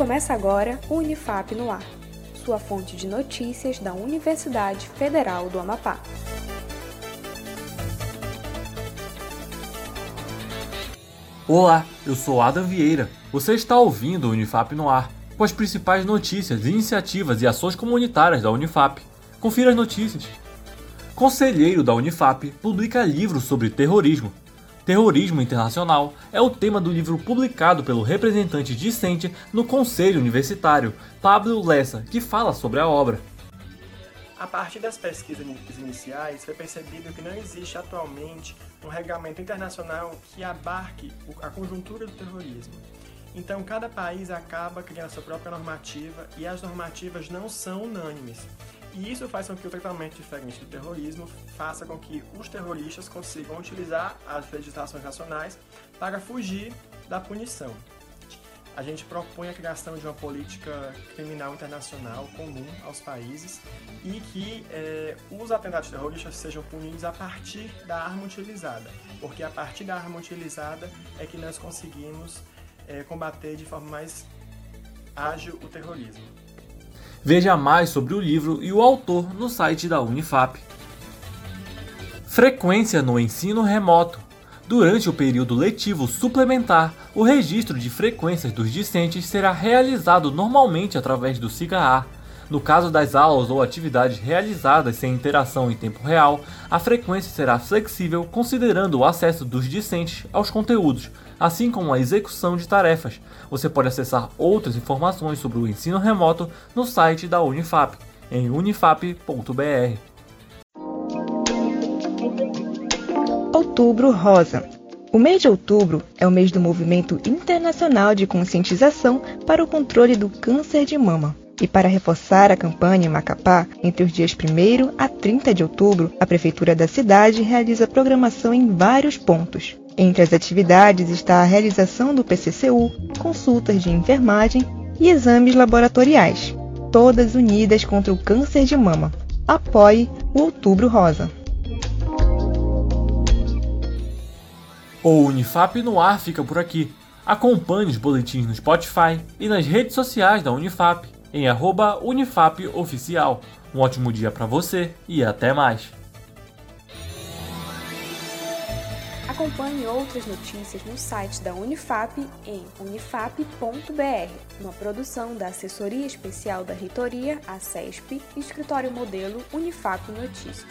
Começa agora o Unifap no Ar, sua fonte de notícias da Universidade Federal do Amapá. Olá, eu sou Adam Vieira. Você está ouvindo o Unifap no Ar, com as principais notícias, iniciativas e ações comunitárias da Unifap. Confira as notícias. Conselheiro da Unifap publica livro sobre terrorismo. Terrorismo Internacional é o tema do livro publicado pelo representante discente no Conselho Universitário, Pablo Lessa, que fala sobre a obra. A partir das pesquisas iniciais, foi percebido que não existe atualmente um regulamento internacional que abarque a conjuntura do terrorismo. Então, cada país acaba criando a sua própria normativa e as normativas não são unânimes. E isso faz com que o tratamento diferente do terrorismo faça com que os terroristas consigam utilizar as legislações nacionais para fugir da punição. A gente propõe a criação de uma política criminal internacional comum aos países e que eh, os atentados terroristas sejam punidos a partir da arma utilizada, porque a partir da arma utilizada é que nós conseguimos eh, combater de forma mais ágil o terrorismo. Veja mais sobre o livro e o autor no site da Unifap. Frequência no ensino remoto. Durante o período letivo suplementar, o registro de frequências dos discentes será realizado normalmente através do SIGA-A. No caso das aulas ou atividades realizadas sem interação em tempo real, a frequência será flexível considerando o acesso dos discentes aos conteúdos, assim como a execução de tarefas. Você pode acessar outras informações sobre o ensino remoto no site da Unifap, em unifap.br. Outubro Rosa. O mês de outubro é o mês do Movimento Internacional de Conscientização para o Controle do Câncer de Mama. E para reforçar a campanha em Macapá, entre os dias 1 a 30 de outubro, a Prefeitura da cidade realiza programação em vários pontos. Entre as atividades está a realização do PCCU, consultas de enfermagem e exames laboratoriais, todas unidas contra o câncer de mama. Apoie o Outubro Rosa. O Unifap no ar fica por aqui. Acompanhe os boletins no Spotify e nas redes sociais da Unifap, em @unifapoficial. Um ótimo dia para você e até mais. Acompanhe outras notícias no site da Unifap em unifap.br, uma produção da Assessoria Especial da Reitoria, a CESP, Escritório Modelo Unifap Notícias.